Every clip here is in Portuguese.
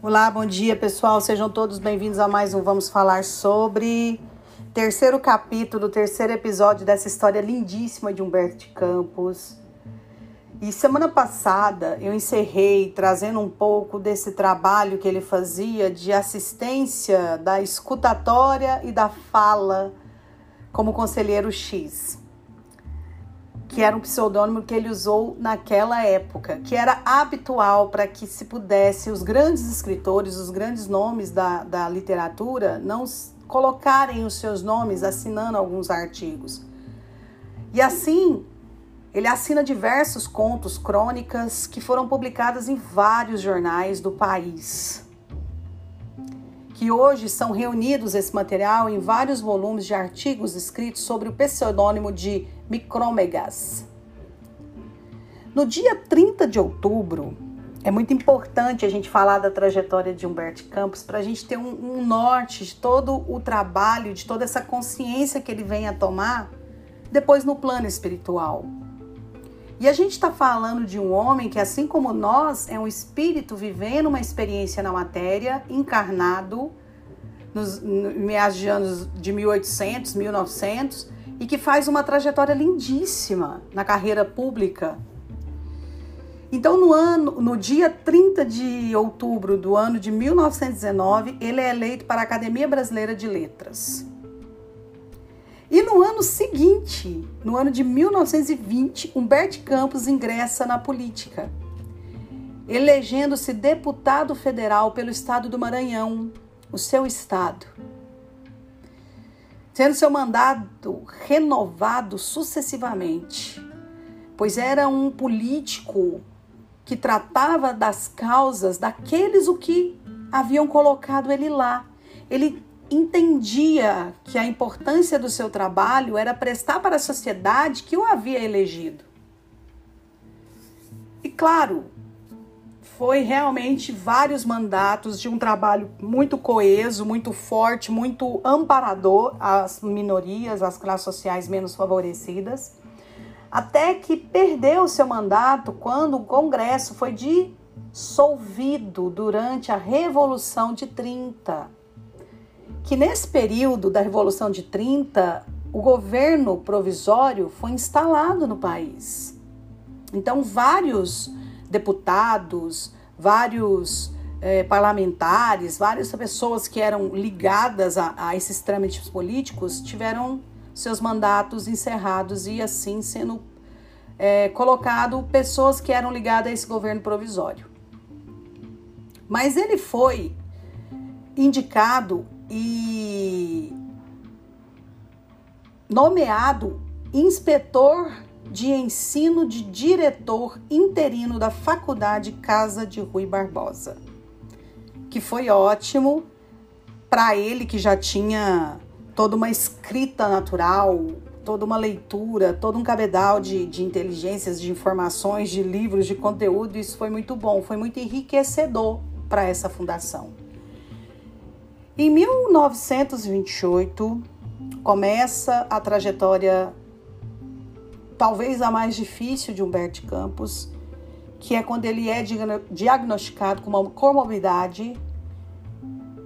Olá, bom dia pessoal, sejam todos bem-vindos a mais um Vamos Falar sobre. Terceiro capítulo, terceiro episódio dessa história lindíssima de Humberto de Campos. E semana passada eu encerrei trazendo um pouco desse trabalho que ele fazia de assistência da escutatória e da fala como conselheiro X que era um pseudônimo que ele usou naquela época, que era habitual para que se pudesse os grandes escritores, os grandes nomes da, da literatura, não colocarem os seus nomes assinando alguns artigos. E assim, ele assina diversos contos, crônicas que foram publicadas em vários jornais do país. Que hoje são reunidos esse material em vários volumes de artigos escritos sobre o pseudônimo de Micrômegas. No dia 30 de outubro, é muito importante a gente falar da trajetória de Humberto Campos para a gente ter um, um, norte de todo o trabalho, de toda essa consciência que ele vem a tomar depois no plano espiritual. E a gente está falando de um homem que, assim como nós, é um espírito vivendo uma experiência na matéria, encarnado, nos meados de anos de 1800, 1900, e que faz uma trajetória lindíssima na carreira pública. Então, no ano, no dia 30 de outubro do ano de 1919, ele é eleito para a Academia Brasileira de Letras. E no ano seguinte, no ano de 1920, Humberto Campos ingressa na política, elegendo-se deputado federal pelo estado do Maranhão, o seu estado tendo seu mandato renovado sucessivamente, pois era um político que tratava das causas daqueles o que haviam colocado ele lá. Ele entendia que a importância do seu trabalho era prestar para a sociedade que o havia elegido. E claro, foi realmente vários mandatos de um trabalho muito coeso, muito forte, muito amparador às minorias, às classes sociais menos favorecidas, até que perdeu seu mandato quando o Congresso foi dissolvido durante a Revolução de 30. Que nesse período da Revolução de 30, o governo provisório foi instalado no país. Então, vários deputados, vários é, parlamentares, várias pessoas que eram ligadas a, a esses trâmites políticos tiveram seus mandatos encerrados e assim sendo é, colocado pessoas que eram ligadas a esse governo provisório. Mas ele foi indicado e nomeado inspetor de ensino de diretor interino da Faculdade Casa de Rui Barbosa, que foi ótimo para ele que já tinha toda uma escrita natural, toda uma leitura, todo um cabedal de, de inteligências, de informações, de livros, de conteúdo. Isso foi muito bom, foi muito enriquecedor para essa fundação. Em 1928, começa a trajetória talvez a mais difícil de Humberto Campos, que é quando ele é diagnosticado com uma comorbidade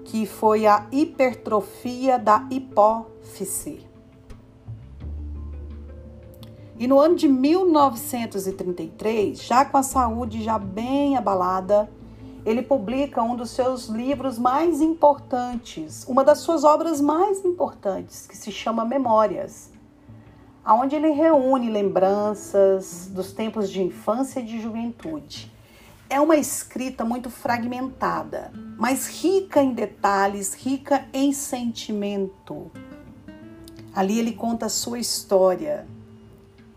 que foi a hipertrofia da hipófise. E no ano de 1933, já com a saúde já bem abalada, ele publica um dos seus livros mais importantes, uma das suas obras mais importantes, que se chama Memórias onde ele reúne lembranças dos tempos de infância e de juventude. É uma escrita muito fragmentada, mas rica em detalhes, rica em sentimento. Ali ele conta a sua história,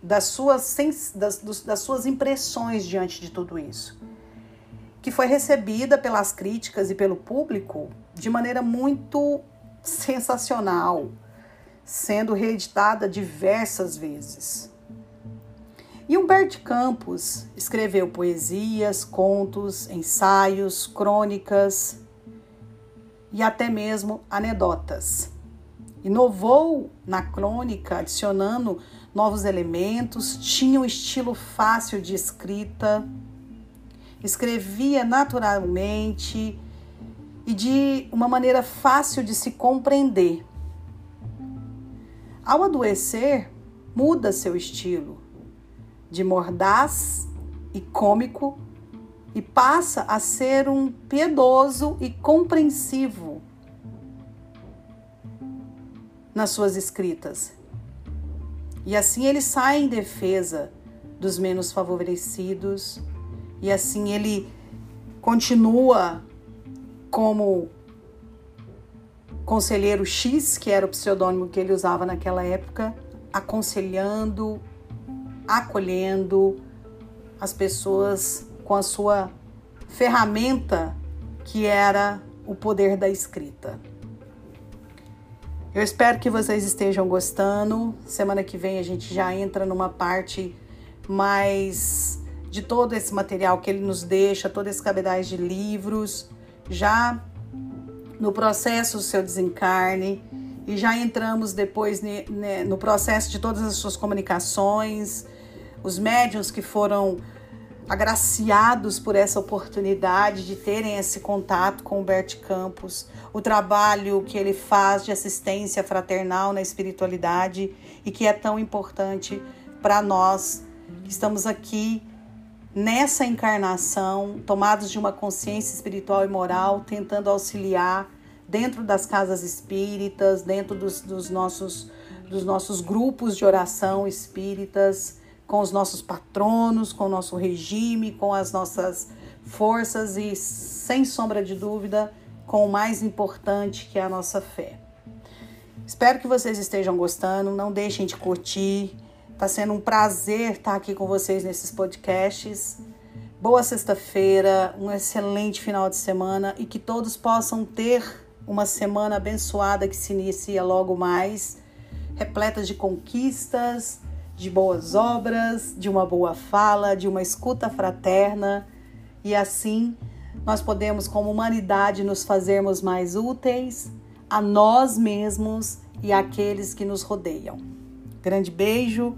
das suas, das, das suas impressões diante de tudo isso, que foi recebida pelas críticas e pelo público de maneira muito sensacional, sendo reeditada diversas vezes. E Humberto Campos escreveu poesias, contos, ensaios, crônicas e até mesmo anedotas. Inovou na crônica, adicionando novos elementos, tinha um estilo fácil de escrita, escrevia naturalmente e de uma maneira fácil de se compreender. Ao adoecer, muda seu estilo de mordaz e cômico e passa a ser um piedoso e compreensivo nas suas escritas. E assim ele sai em defesa dos menos favorecidos, e assim ele continua como conselheiro X, que era o pseudônimo que ele usava naquela época, aconselhando, acolhendo as pessoas com a sua ferramenta que era o poder da escrita. Eu espero que vocês estejam gostando. Semana que vem a gente já entra numa parte mais de todo esse material que ele nos deixa, todo esse cabedais de livros, já no processo do seu desencarne e já entramos depois no processo de todas as suas comunicações, os médiums que foram agraciados por essa oportunidade de terem esse contato com o Bert Campos, o trabalho que ele faz de assistência fraternal na espiritualidade e que é tão importante para nós que estamos aqui nessa encarnação, tomados de uma consciência espiritual e moral, tentando auxiliar dentro das casas espíritas, dentro dos, dos, nossos, dos nossos grupos de oração espíritas, com os nossos patronos, com o nosso regime, com as nossas forças e, sem sombra de dúvida, com o mais importante que é a nossa fé. Espero que vocês estejam gostando. Não deixem de curtir, Tá sendo um prazer estar aqui com vocês nesses podcasts. Boa sexta-feira, um excelente final de semana e que todos possam ter uma semana abençoada que se inicia logo mais, repleta de conquistas, de boas obras, de uma boa fala, de uma escuta fraterna e assim nós podemos, como humanidade, nos fazermos mais úteis a nós mesmos e àqueles que nos rodeiam. Grande beijo